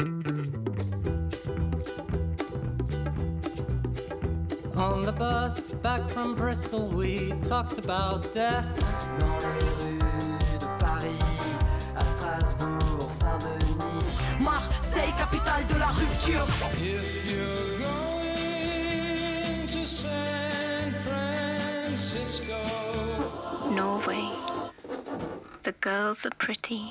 On the bus back from Bristol, we talked about death. Dans les rues de Paris, à Strasbourg, Saint-Denis. Marseille, capitale de la rupture. If you're going to San Francisco, Norway. The girls are pretty.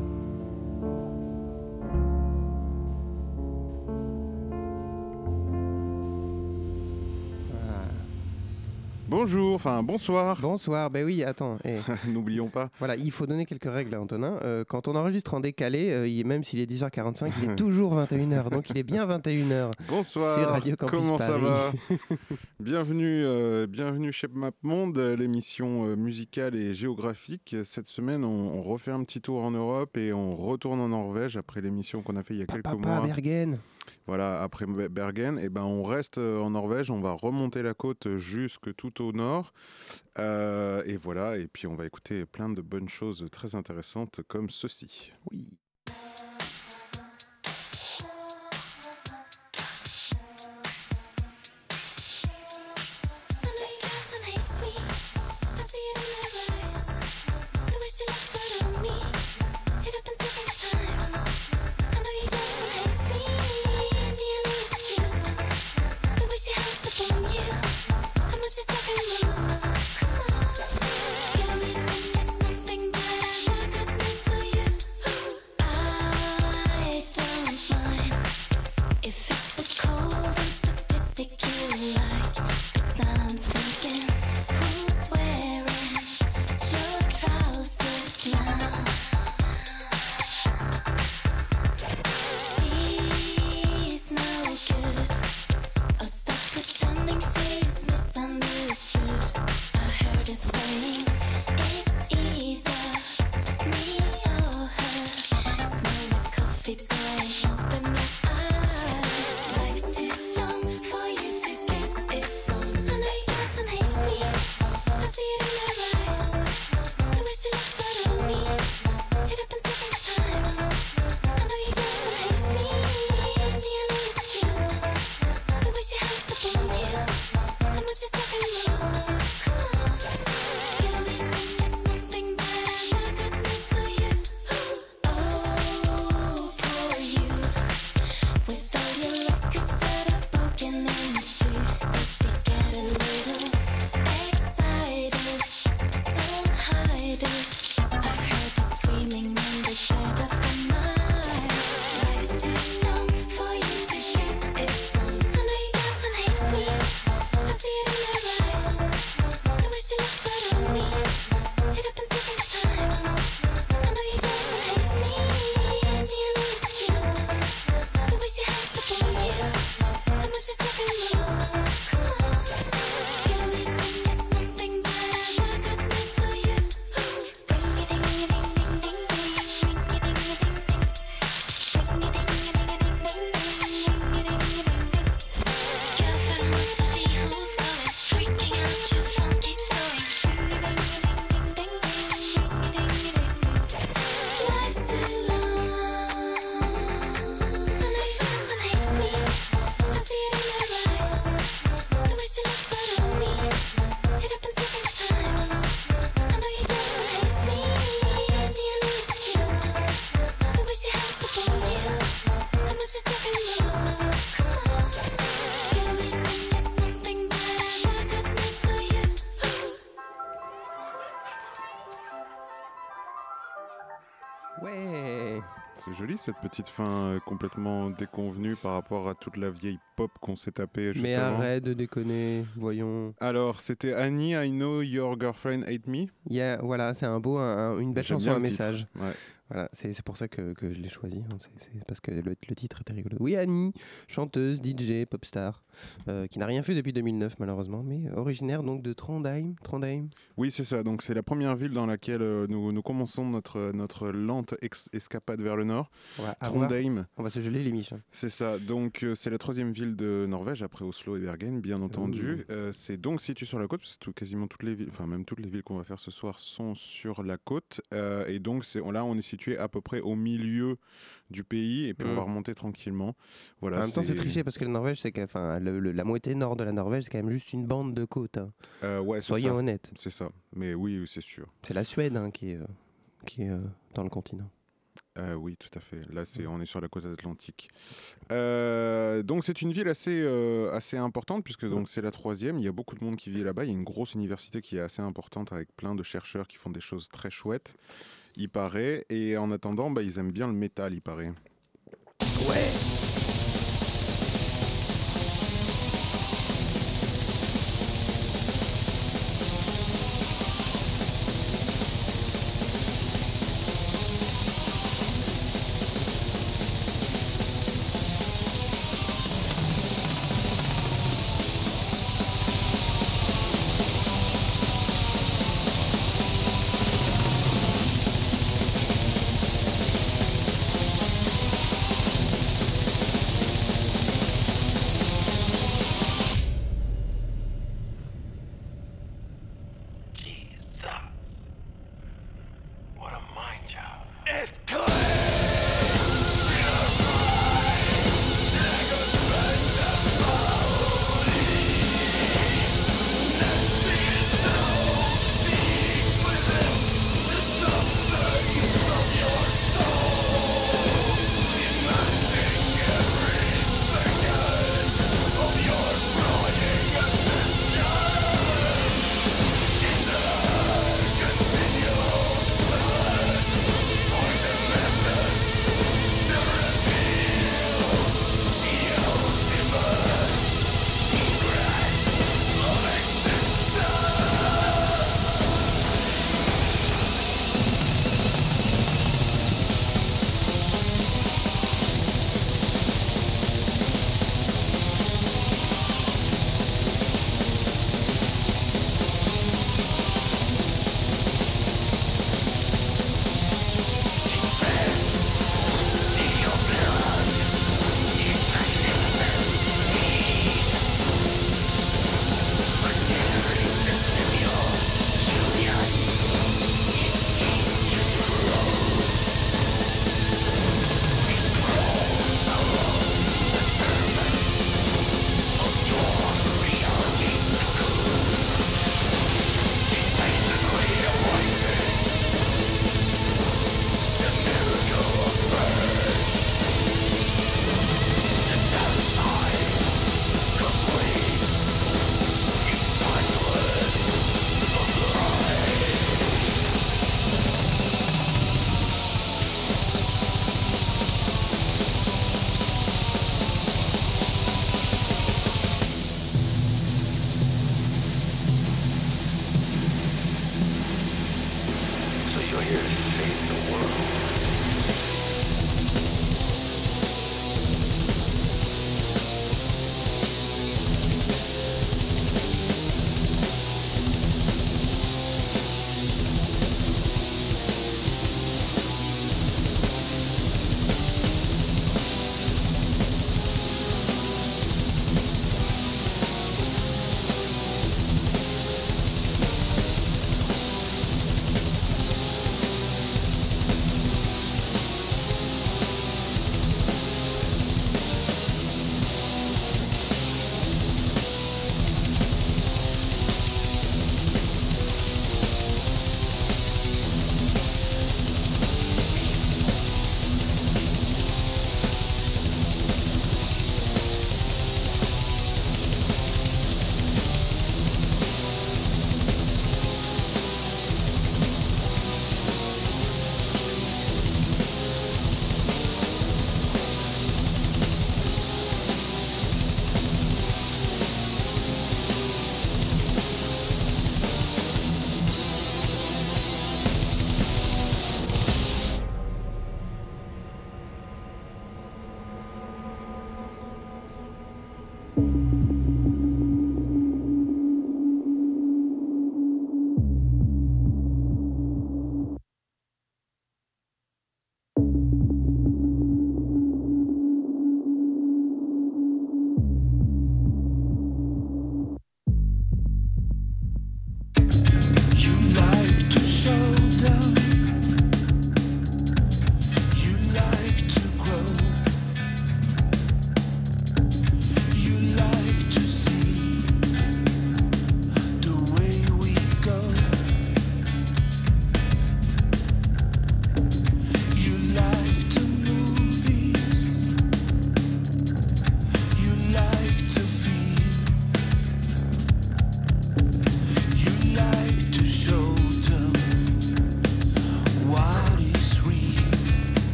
Bonjour, enfin bonsoir. Bonsoir, ben oui, attends. eh, N'oublions pas. voilà, il faut donner quelques règles à Antonin. Euh, quand on enregistre en décalé, euh, il même s'il est 10h45, il est toujours 21h. donc il est bien 21h. Sur Bonsoir. Radio Campus Comment ça Paris. va Bienvenue, euh, bienvenue chez MapMonde, l'émission euh, musicale et géographique. Cette semaine, on, on refait un petit tour en Europe et on retourne en Norvège après l'émission qu'on a fait il y a quelques Papa mois. Bergen. Voilà, après Be- Bergen, et ben on reste euh, en Norvège, on va remonter la côte jusque tout au nord. Euh, et voilà, et puis on va écouter plein de bonnes choses très intéressantes comme ceci. Oui. Cette petite fin euh, complètement déconvenue par rapport à toute la vieille pop qu'on s'est tapé juste Mais avant. arrête de déconner, voyons. Alors, c'était Annie, I know your girlfriend hate me. Il y a- voilà, c'est un beau, un- une belle chanson, un message. Ouais. Voilà, c'est pour ça que, que je l'ai choisi. hein. C'est parce que le, le titre était rigolo. Oui, Annie, chanteuse, DJ, pop star, euh, qui n'a rien fait depuis 2009 malheureusement, mais originaire donc de Trondheim. Trondheim. Oui, c'est ça. Donc c'est la première ville dans laquelle euh, nous, nous commençons notre, notre lente escapade vers le nord. On va, avoir- Trondheim, on va se geler les miches. hein. c'est ça. Donc euh, c'est la troisième ville de Norvège après Oslo et Bergen, bien entendu. Euh, c'est donc situé sur la côte, parce que tout- quasiment toutes les villes, enfin même toutes les villes qu'on va faire ce soir sont sur la côte. Et donc là on est situé à peu près au milieu du pays et puis on Mm. va remonter tranquillement. Voilà. en même temps, c'est triché parce que la Norvège, c'est que, enfin, la moitié nord de la Norvège, c'est quand même juste une bande de côtes. hein. Euh, ouais, Soyons honnêtes. C'est ça. Mais oui, oui, c'est sûr. C'est la Suède hein, qui est, euh, qui est euh, dans le continent. Euh, oui, tout à fait. Là, c'est, on est sur la côte atlantique. Euh, donc, c'est une ville assez, euh, assez importante, puisque donc, c'est la troisième. Il y a beaucoup de monde qui vit là-bas. Il y a une grosse université qui est assez importante, avec plein de chercheurs qui font des choses très chouettes, il paraît. Et en attendant, bah, ils aiment bien le métal, il paraît.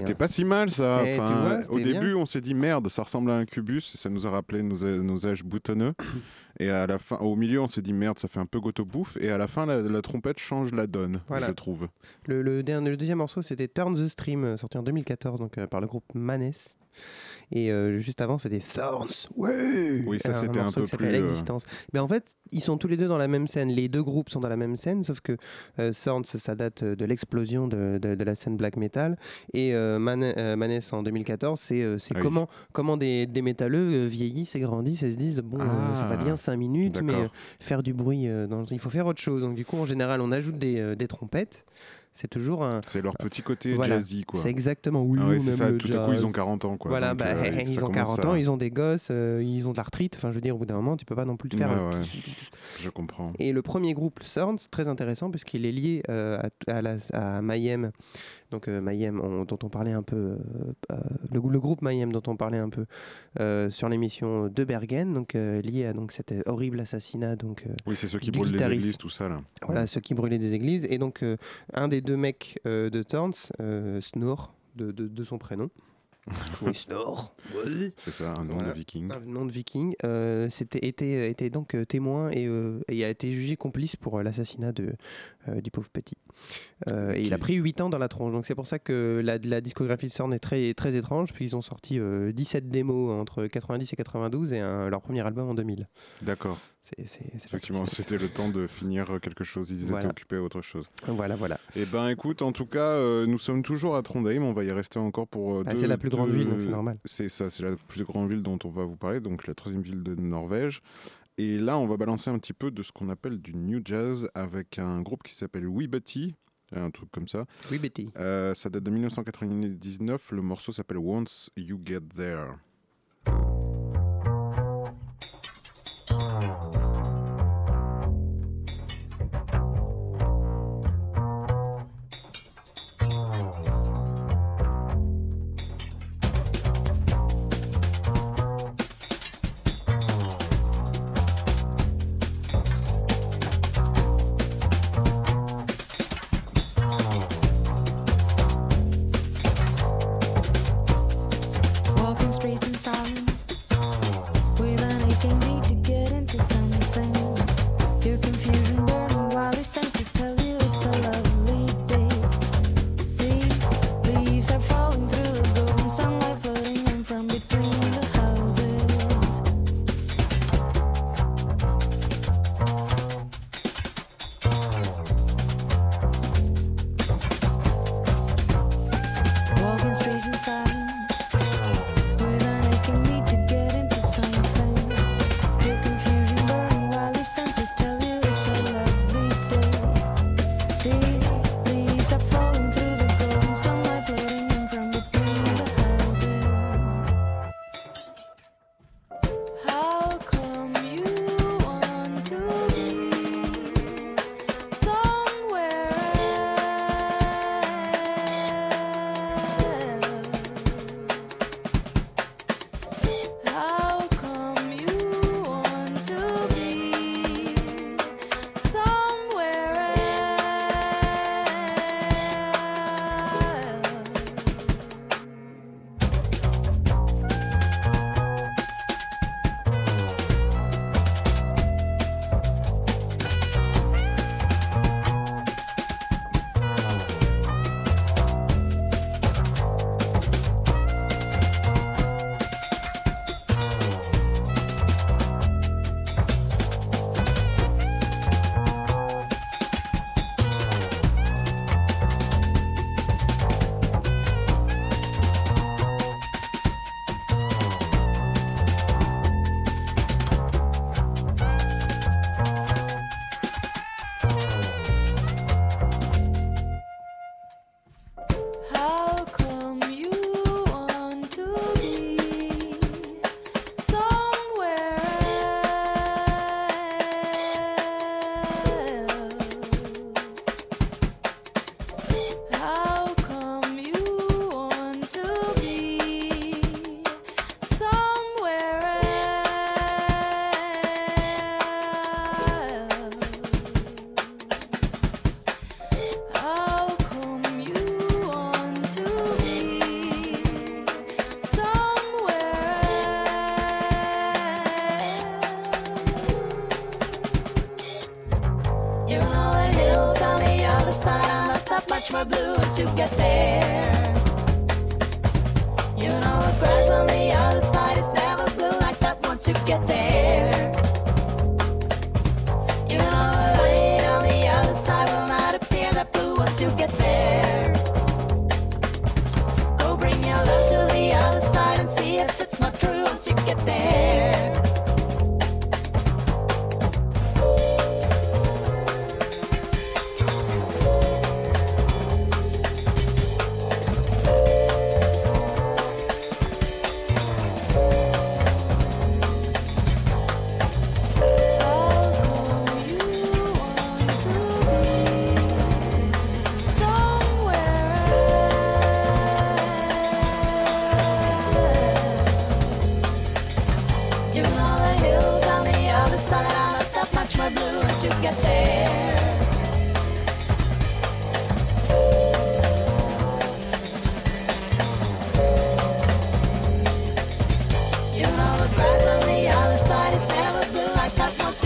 C'était pas si mal ça. Tu Enfin, vois, au bien. début, on s'est dit merde, ça ressemble à un cubus, ça nous a rappelé nos, nos âges boutonneux. et à la fin, au milieu, on s'est dit merde, ça fait un peu goto bouffe. Et à la fin, la, la trompette change la donne, Voilà. je trouve. Le, le dernier, le deuxième morceau, c'était Turn the Stream, euh, sorti en 2014 donc, euh, par le groupe Manes. Et euh, juste avant, c'était Thorns. Ouais Oui, ça, Un c'était un morceau peu qui plus, euh, Existence. Mais en fait, ils sont tous les deux dans la même scène. Les deux groupes sont dans la même scène, sauf que euh, Thorns, ça date de l'explosion de, de- de la scène black metal. Et euh, Mane- euh, Manes en 2014, c'est euh, c'est Ah oui. comment, comment des, des métalleux euh, vieillissent et grandissent et se disent bon, euh, ça va Ah, bien 5 minutes, mais euh, faire du bruit, euh, dans- il faut faire autre chose. Donc, du coup, en général, on ajoute des, euh, des trompettes. C'est toujours un. C'est leur petit côté Voilà. jazzy, quoi. C'est exactement oui. Ah ouais, c'est ça, le tout à coup, ils jazz. ont 40 ans, quoi. Voilà, Donc, bah, euh, ils ont commence 40 à- ans, ils ont des gosses, euh, ils ont de l'arthrite. Enfin, je veux dire, au bout d'un moment, tu peux pas non plus te faire. Ouais, euh, ouais. Je comprends. Et le premier groupe, Sorns, très intéressant puisqu'il est lié euh, à, à, la, à Mayhem, donc euh, Mayhem on- dont on parlait un peu, euh, euh, le, le groupe Mayhem dont on parlait un peu euh, sur l'émission de Bergen, donc euh, lié à donc cet horrible assassinat donc euh, Oui, c'est ceux qui brûlent les églises, tout ça, là. voilà ceux qui brûlaient des églises et donc euh, un des deux mecs euh, de Thorns, euh, Snore de, de, de son prénom. oui, Snore. C'est ça, un nom Voilà. de viking. Un nom de viking, euh, c'était, était, était donc euh, témoin et, euh, et a été jugé complice pour l'assassinat de, du pauvre petit. Et il a pris 8 ans dans la tronche. Donc c'est pour ça que la, la discographie de Sorn est très, très étrange, puis ils ont sorti euh, 17 démos entre 90 et 92 et un- leur premier album en 2000. D'accord. Effectivement, c'était le temps de finir quelque chose. Ils étaient Voilà. occupés à autre chose. Voilà, voilà. Eh ben, écoute, en tout cas, euh, nous sommes toujours à Trondheim. On va y rester encore pour. euh, Bah, c'est la plus grande deux- ville, donc c'est normal. C'est ça, c'est la plus grande ville dont on va vous parler, donc la troisième ville de Norvège. Et là, on va balancer un petit peu de ce qu'on appelle du new jazz avec un groupe qui s'appelle We Betty, un truc comme ça. Oui, Betty. Euh, ça date de 1999. Le morceau s'appelle Once You Get There.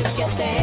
to get there.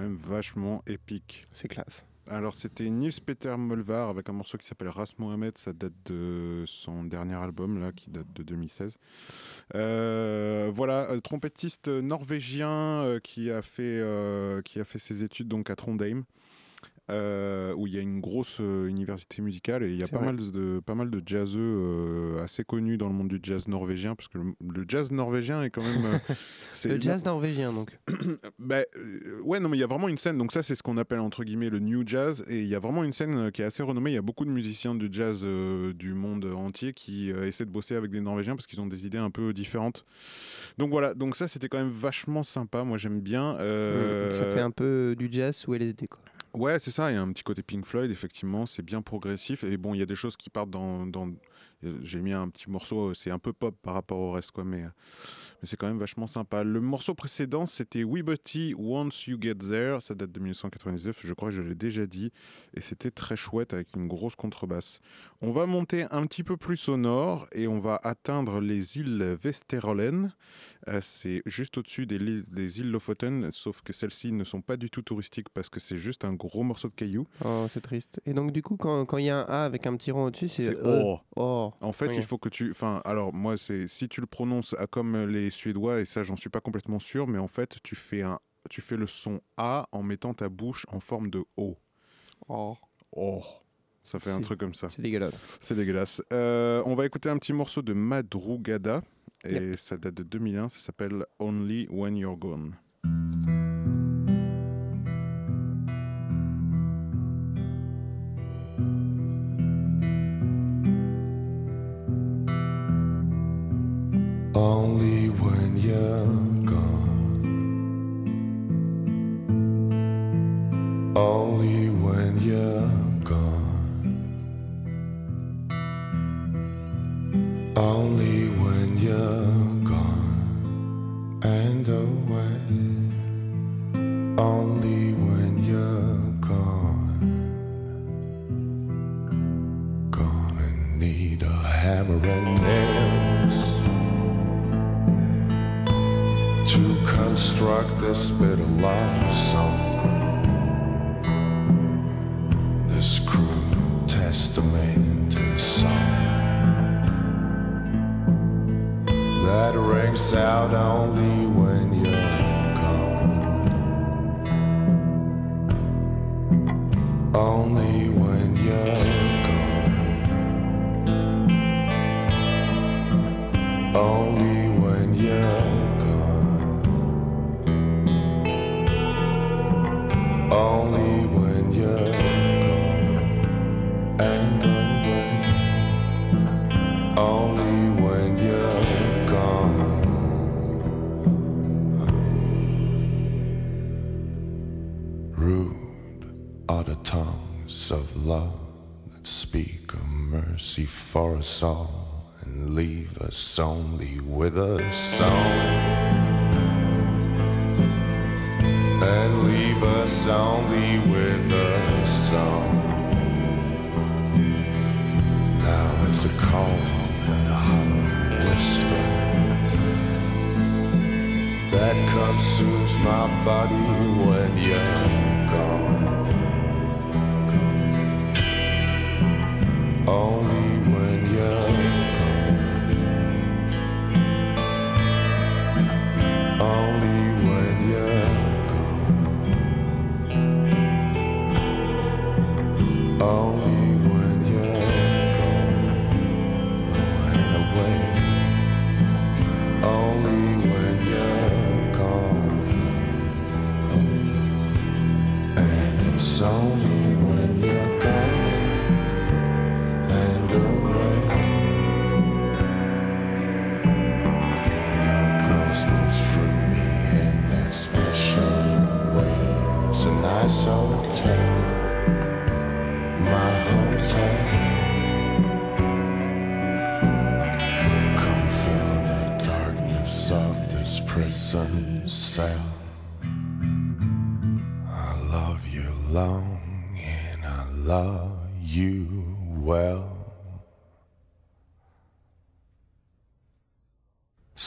Même vachement épique. C'est classe. Alors c'était Nils Peter Molvar avec un morceau qui s'appelle Ras Mohamed, ça date de son dernier album là, qui date de 2016. Euh, voilà, euh, trompettiste norvégien euh, qui a fait euh, qui a fait ses études donc à Trondheim. Euh, où il y a une grosse euh, université musicale et il y a pas vrai. mal, de, pas mal de jazzeux euh, assez connus dans le monde du jazz norvégien parce que le, le jazz norvégien est quand même c'est- Le jazz norvégien, donc. bah, euh, ouais, non, mais il y a vraiment une scène. Donc, ça, c'est ce qu'on appelle entre guillemets le new jazz. Et il y a vraiment une scène qui est assez renommée. Il y a beaucoup de musiciens de jazz du monde entier qui essaient de bosser avec des Norvégiens parce qu'ils ont des idées un peu différentes. Donc, voilà. Donc, ça, c'était quand même vachement sympa. Moi, j'aime bien. Euh, Ça fait un peu du jazz sous LSD, quoi. Ouais, c'est ça. Il y a un petit côté Pink Floyd, effectivement. C'est bien progressif. Et bon, il y a des choses qui partent dans. euh, J'ai mis un petit morceau, euh, c'est un peu pop par rapport au reste, quoi, mais, euh, mais c'est quand même vachement sympa. Le morceau précédent, c'était We Buddy Once You Get There. Ça date de 1999, je crois que je l'ai déjà dit. Et c'était très chouette avec une grosse contrebasse. On va monter un petit peu plus au nord et on va atteindre les îles Vesterålen. Euh, c'est juste au-dessus des, des îles Lofoten, sauf que celles-ci ne sont pas du tout touristiques parce que c'est juste un gros morceau de cailloux. Oh, c'est triste. Et donc, du coup, quand quand il y a un A avec un petit rond au-dessus, c'est. C'est oh. oh. En fait, il faut que tu. Enfin, alors moi, c'est si tu le prononces à comme les Suédois, et ça, j'en suis pas complètement sûr, mais en fait, tu fais un, tu fais le son A en mettant ta bouche en forme de O. Oh. Oh. Ça fait un truc comme ça. C'est dégueulasse. C'est dégueulasse. Euh, on va écouter un petit morceau de Madrugada. Et Yep. ça date de 2001. Ça s'appelle Only When You're Gone. When you're to construct this bit of love song. This crude testament and song that rings out only us all and leave us only with a song. And leave us only with a song. Now it's a cold and a hollow whisper that consumes my body when you're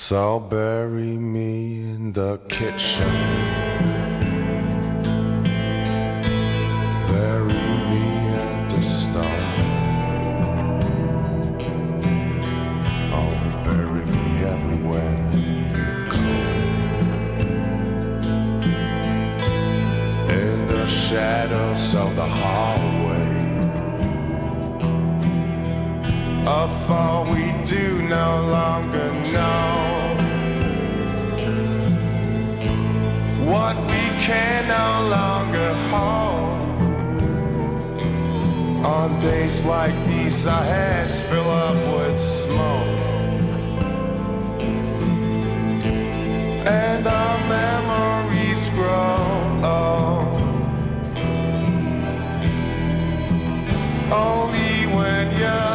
So bury me in the kitchen. Bury me at the stone. Oh, bury me everywhere you go. In the shadows of the hallway. Of all we do no longer can no longer hold. On days like these, our heads fill up with smoke. And our memories grow old. Only when you're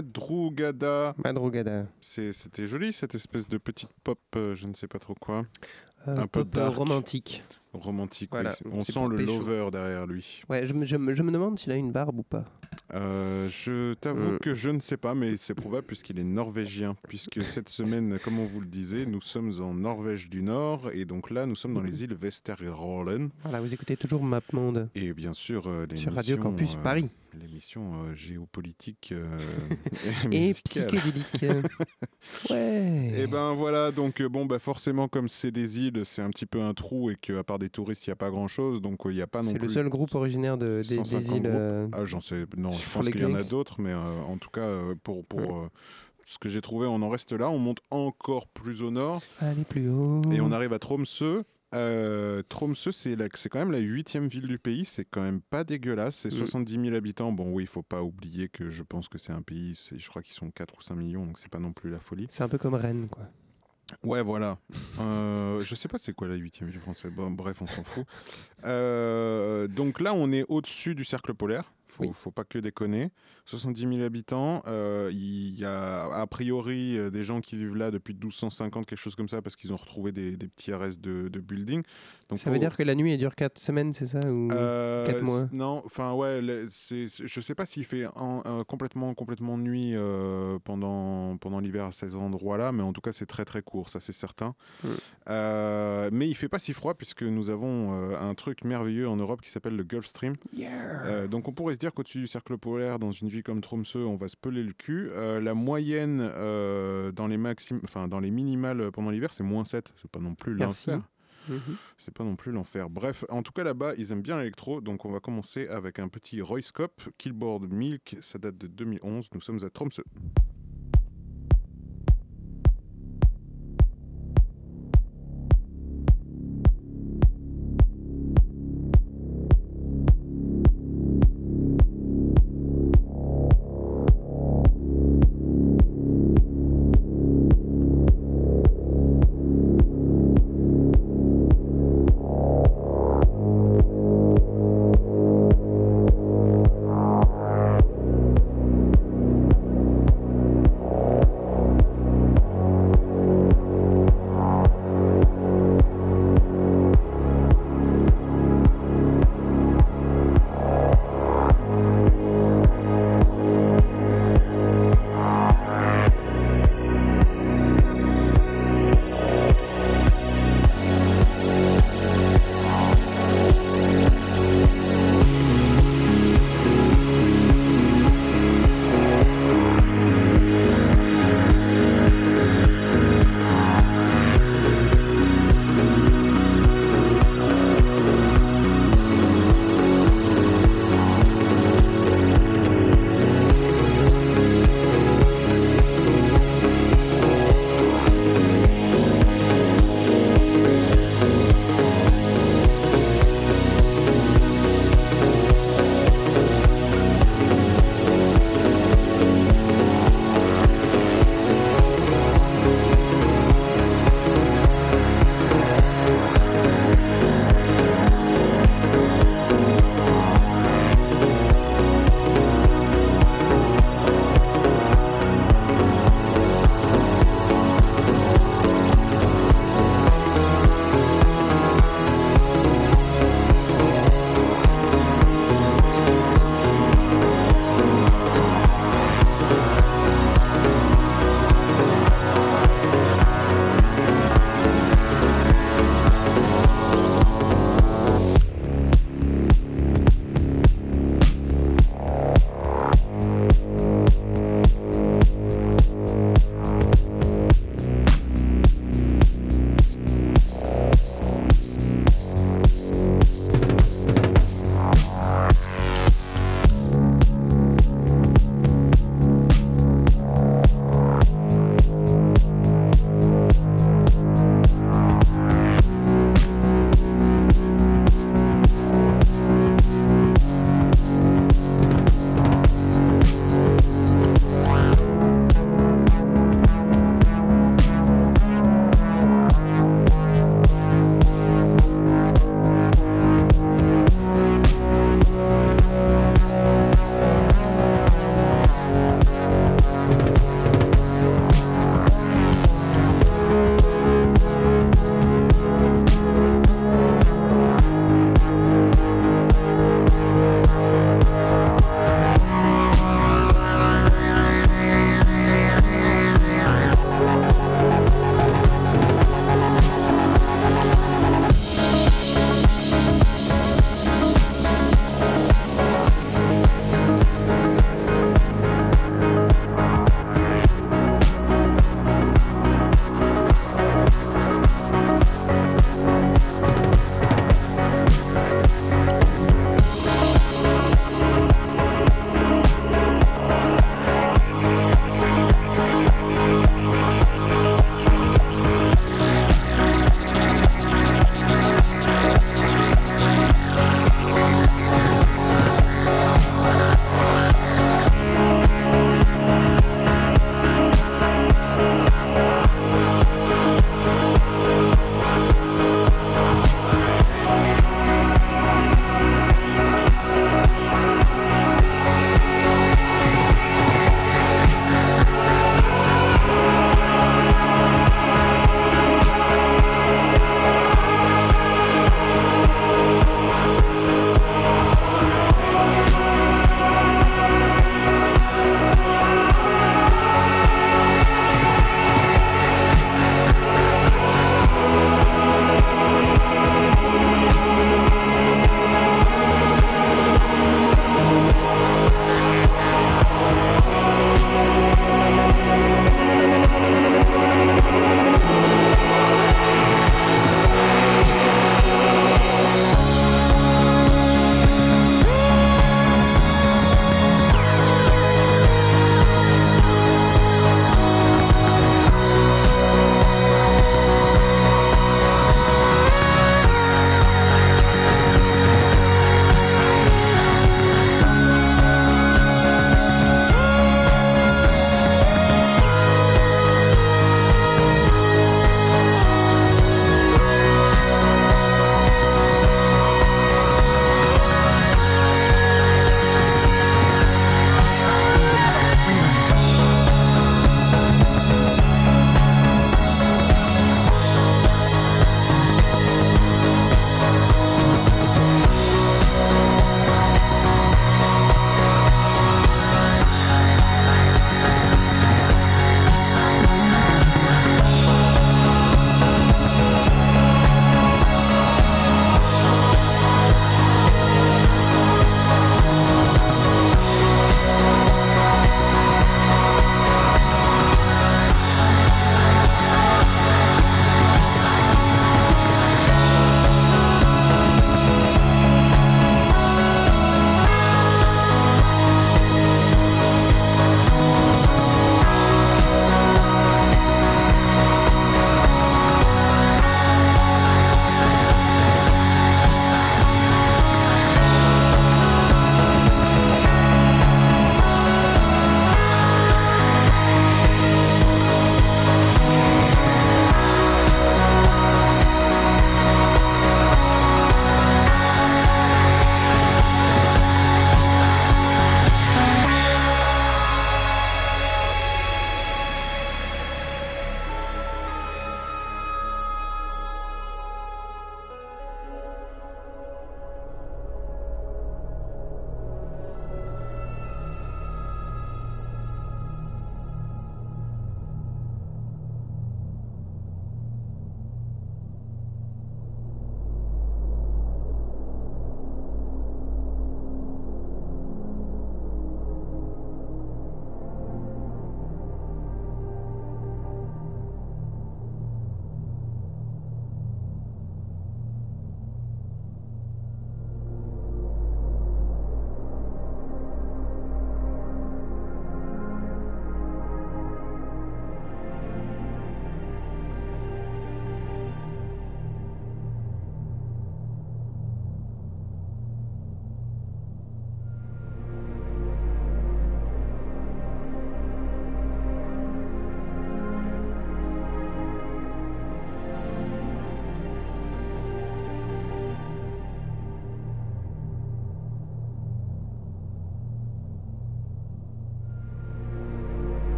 Madrugada. Madrugada. C'était joli cette espèce de petite pop, euh, je ne sais pas trop quoi. Euh, Un peu pop, dark. romantique. Romantique, Voilà, oui. On sent le pécho. lover derrière lui. Ouais, je me, je me- je me demande s'il a une barbe ou pas. Euh, je t'avoue que je ne sais pas, mais c'est probable puisqu'il est norvégien. Puisque cette semaine, comme on vous le disait, nous sommes en Norvège du Nord et donc là, nous sommes dans les îles Vesteralen. Voilà, vous écoutez toujours MapMonde Et bien sûr, euh, sur Radio Campus euh, Paris. L'émission euh, géopolitique euh, Et psychédélique. ouais. Et ben voilà, donc euh, bon, bah forcément, comme c'est des îles, c'est un petit peu un trou et qu'à part des touristes, il n'y a pas grand chose, donc il n'y a pas non C'est plus. le seul groupe originaire de, des, des 150 îles. Ah, j'en sais, non, je pense qu'il y en a d'autres, mais en tout cas, pour, pour ce que j'ai trouvé, on en reste là. On monte encore plus au nord Allez plus haut. et on arrive à Tromsø. Euh, Tromsø, c'est quand même la huitième ville du pays. C'est quand même pas dégueulasse. C'est Mm. 70 000 habitants. Bon, oui, il faut pas oublier que je pense que c'est un pays. Je crois qu'ils sont 4 ou 5 millions, donc c'est pas non plus la folie. C'est un peu comme Rennes, quoi. Ouais, voilà. Euh, je sais pas c'est quoi la huitième ville française. Bon, bref, on s'en fout. Euh, donc là, on est au-dessus du cercle polaire. Faut, Oui. faut pas que déconner. 70 000 habitants. Euh, Il y a a priori euh, des gens qui vivent là depuis 1250, quelque chose comme ça, parce qu'ils ont retrouvé des, des petits restes de, de buildings. Donc Ça veut dire que la nuit, elle dure 4 semaines, c'est ça ou... euh, quatre mois? Non, enfin ouais, le- je sais pas s'il fait en- euh, complètement, complètement nuit euh, pendant, pendant l'hiver à ces endroits-là, mais en tout cas c'est très très court, ça c'est certain. Mm. Euh, mais il fait pas si froid puisque nous avons euh, un truc merveilleux en Europe qui s'appelle le Gulf Stream. Euh, donc on pourrait se dire qu'au-dessus du cercle polaire, dans une ville comme Tromsø, on va se peler le cul. Euh, la moyenne euh, dans les maxim... enfin dans les minimales pendant l'hiver, c'est moins 7. C'est pas non plus l'enfer. Mhm. C'est pas non plus l'enfer. Bref, en tout cas là-bas, ils aiment bien l'électro, donc on va commencer avec un petit Royscope, Killboard Milk, ça date de 2011, nous sommes à Tromsø.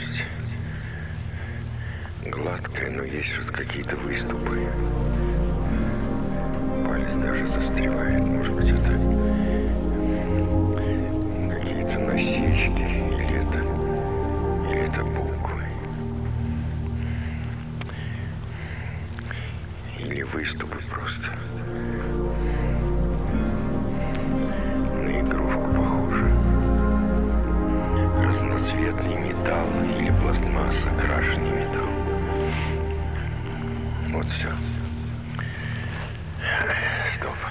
Поверхность гладкая, но есть вот какие-то выступы. Палец даже застревает. Может быть, это какие-то насечки или это, или это буквы. Или выступы просто. Разноцветный металл или пластмасса, крашеный металл. Вот все. Стоп.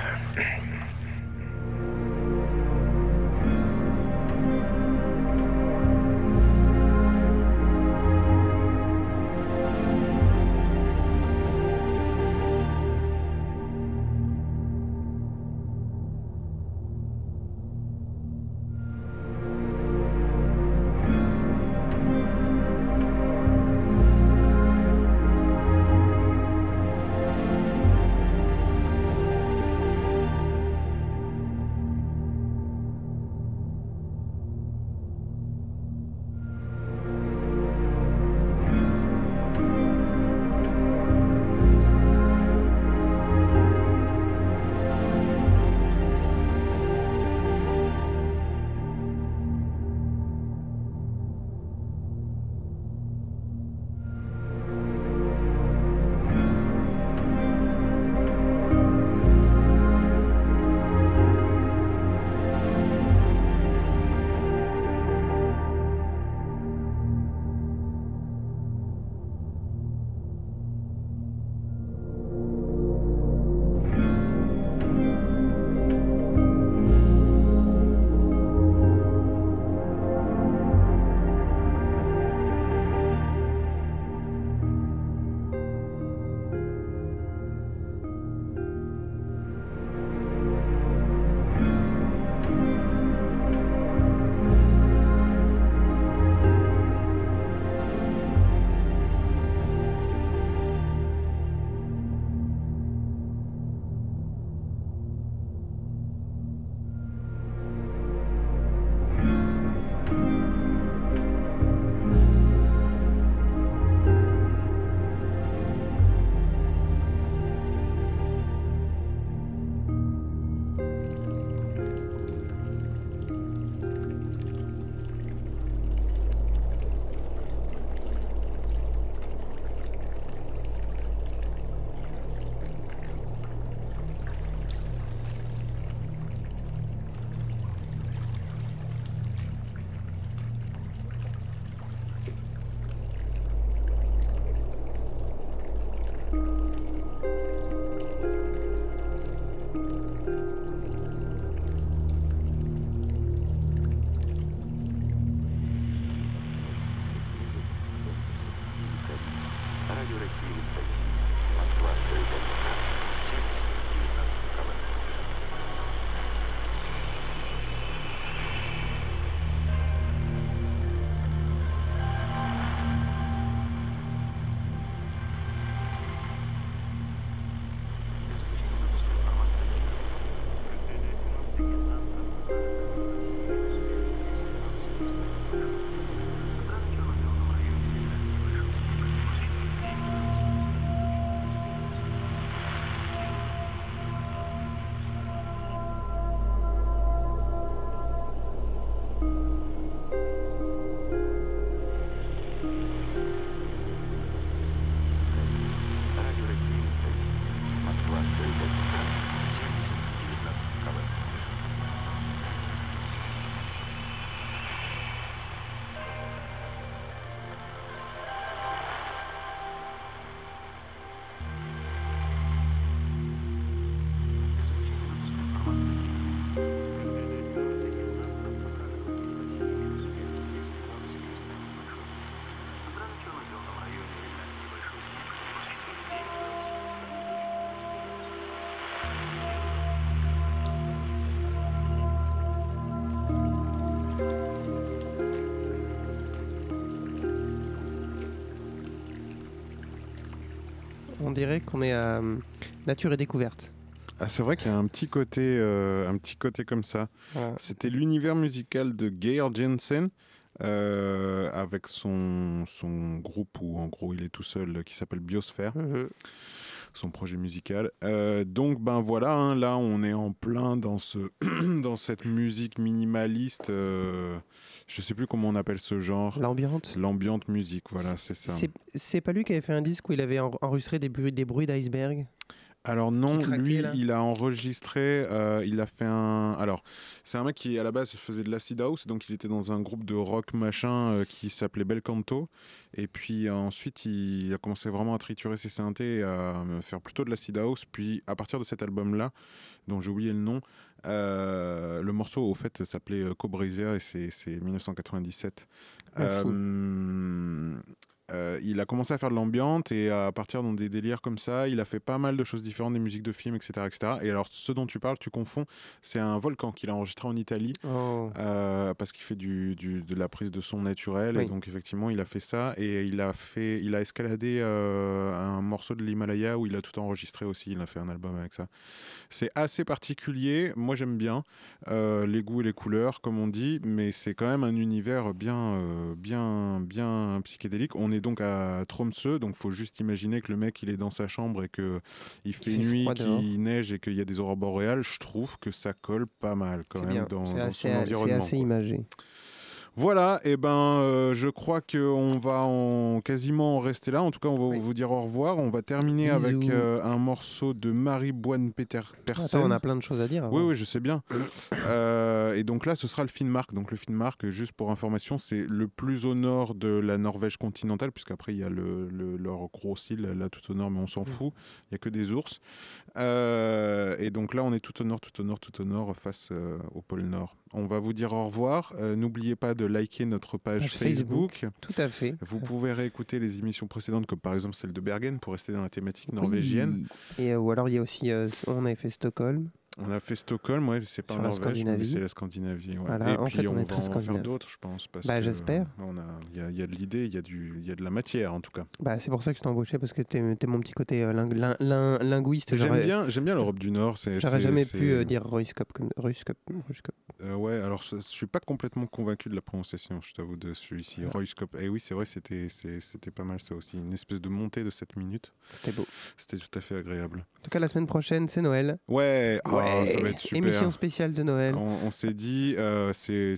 On dirait qu'on est à euh, nature et découverte. Ah, c'est vrai qu'il y a un petit côté, euh, un petit côté comme ça. C'était l'univers musical de Geir Jensen. euh, avec son, son groupe où en gros il est tout seul qui s'appelle Biosphère, Mhm. Son projet musical. Euh, donc ben voilà, hein, là on est en plein dans, ce dans cette musique minimaliste, euh, je sais plus comment on appelle ce genre. L'ambiance. L'ambiante musique, voilà, c'est ça. C'est- pas lui qui avait fait un disque où il avait en- enregistré des bruits, des bruits d'iceberg? Alors non, craquait, lui, là? il a enregistré, euh, il a fait un... Alors, c'est un mec qui, à la base, faisait de l'acid house, donc il était dans un groupe de rock machin euh, qui s'appelait Bel Canto. Et puis euh, ensuite, il a commencé vraiment à triturer ses synthés et à euh, faire plutôt de l'acid house. Puis, à partir de cet album-là, dont j'ai oublié le nom, le morceau, au fait, s'appelait Cobrizia et c'est c'est 1997. Ah, fou. Euh, il a commencé à faire de l'ambiante et à partir dans des délires comme ça, il a fait pas mal de choses différentes, des musiques de films, etc. etc. Et alors, ce dont tu parles, tu confonds, c'est un volcan qu'il a enregistré en Italie Oh. euh, parce qu'il fait du, du- de la prise de son naturelle. Et donc, effectivement, il a fait ça et il a, fait, il a escaladé euh, un morceau de l'Himalaya où il a tout enregistré aussi. Il a fait un album avec ça. C'est assez particulier. Moi, j'aime bien les goûts et les couleurs, comme on dit, mais c'est quand même un univers bien, bien, bien psychédélique. On est donc à Tromsø, donc faut juste imaginer que le mec, il est dans sa chambre et que il fait fait nuit, qu'il neige et qu'il y a des aurores boréales. Je trouve que ça colle pas mal quand C'est même bien. dans, C'est dans assez, son c'est environnement. assez quoi. imagé. Voilà, et ben euh, je crois qu'on va en, quasiment en rester là. En tout cas, on va Oui. vous dire au revoir. On va terminer Bisous. avec euh, un morceau de Marie Boine Peter Persen. Attends, on a plein de choses à dire. Oui, avant. oui, je sais bien. Euh, et donc là, ce sera le Finnmark. Donc le Finnmark, juste pour information, c'est le plus au nord de la Norvège continentale, puisqu'après, il y a le, le- leur gros île là tout au nord, mais on s'en fout. Il n'y a que des ours. Et donc là, on est tout au nord, tout au nord, tout au nord, face au pôle Nord. On va vous dire au revoir. Euh, N'oubliez pas de liker notre page Page Facebook. Facebook. Tout à fait. Vous pouvez réécouter les émissions précédentes, comme par exemple celle de Bergen, pour rester dans la thématique norvégienne. Oui. Et euh, ou alors il y a aussi, euh, on avait fait Stockholm. On a fait Stockholm, ouais, c'est pas Norvège, mais c'est la Scandinavie. ouais. Voilà, Et puis fait, on on, va en faire d'autres, je pense. Parce Bah, j'espère. a- Il y a, il y a de l'idée, il y, a du- y a de la matière en tout cas. Bah, c'est pour ça que je t'ai embauché parce que t'es es mon petit côté euh, ling- lin- lin- linguiste. J'aime bien, bien l'Europe du Nord. J'aurais jamais pu euh, dire Ruskop. Euh, ouais, alors je, je suis pas complètement convaincu de la prononciation, je t'avoue, de celui-ci. Ah. Royskop. Eh oui, c'est vrai, c'était pas mal ça aussi. Une espèce de montée de 7 minutes. C'était beau. C'était tout à fait agréable. En tout cas, la semaine prochaine, c'est Noël. Ouais, ah, ça va être super. Émission spéciale de Noël. On, on s'est dit, euh, c'est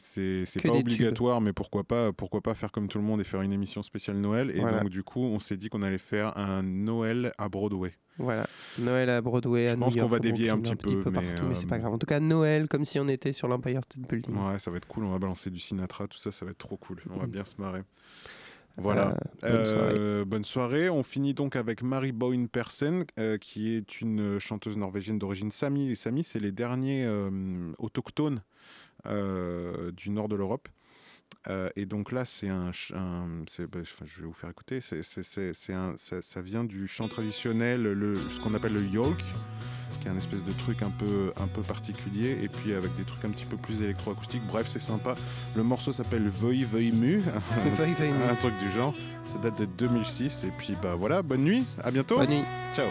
pas obligatoire, mais pourquoi pas, pourquoi pas faire comme tout le monde et faire une émission spéciale Noël. Et Voilà. donc du coup, on s'est dit qu'on allait faire un Noël à Broadway. Voilà. Noël à Broadway. Je à pense qu'on va dévier un petit peu, mais, partout, mais c'est pas euh, grave. En tout cas, Noël, comme si on était sur l'Empire State Building. Ouais, ça va être cool. On va balancer du Sinatra, tout ça, ça va être trop cool. On va bien se marrer. Voilà. Euh, bonne soirée. Euh, bonne soirée. On finit donc avec Marie Boyne Persen, euh, qui est une chanteuse norvégienne d'origine Sami. Les Sami, c'est les derniers autochtones du nord de l'Europe. Euh, et donc là, c'est un, un- bah, je vais vous faire écouter. C'est, un- ça, ça vient du chant traditionnel, le, ce qu'on appelle le yolk, qui est un espèce de truc un peu, un peu particulier, et puis avec des trucs un petit peu plus électroacoustiques. Bref, c'est sympa. Le morceau s'appelle Veuille Veuille Mu, mu. un truc du genre. Ça date de 2006. Et puis bah voilà, bonne nuit, à bientôt. Bonne nuit. Ciao.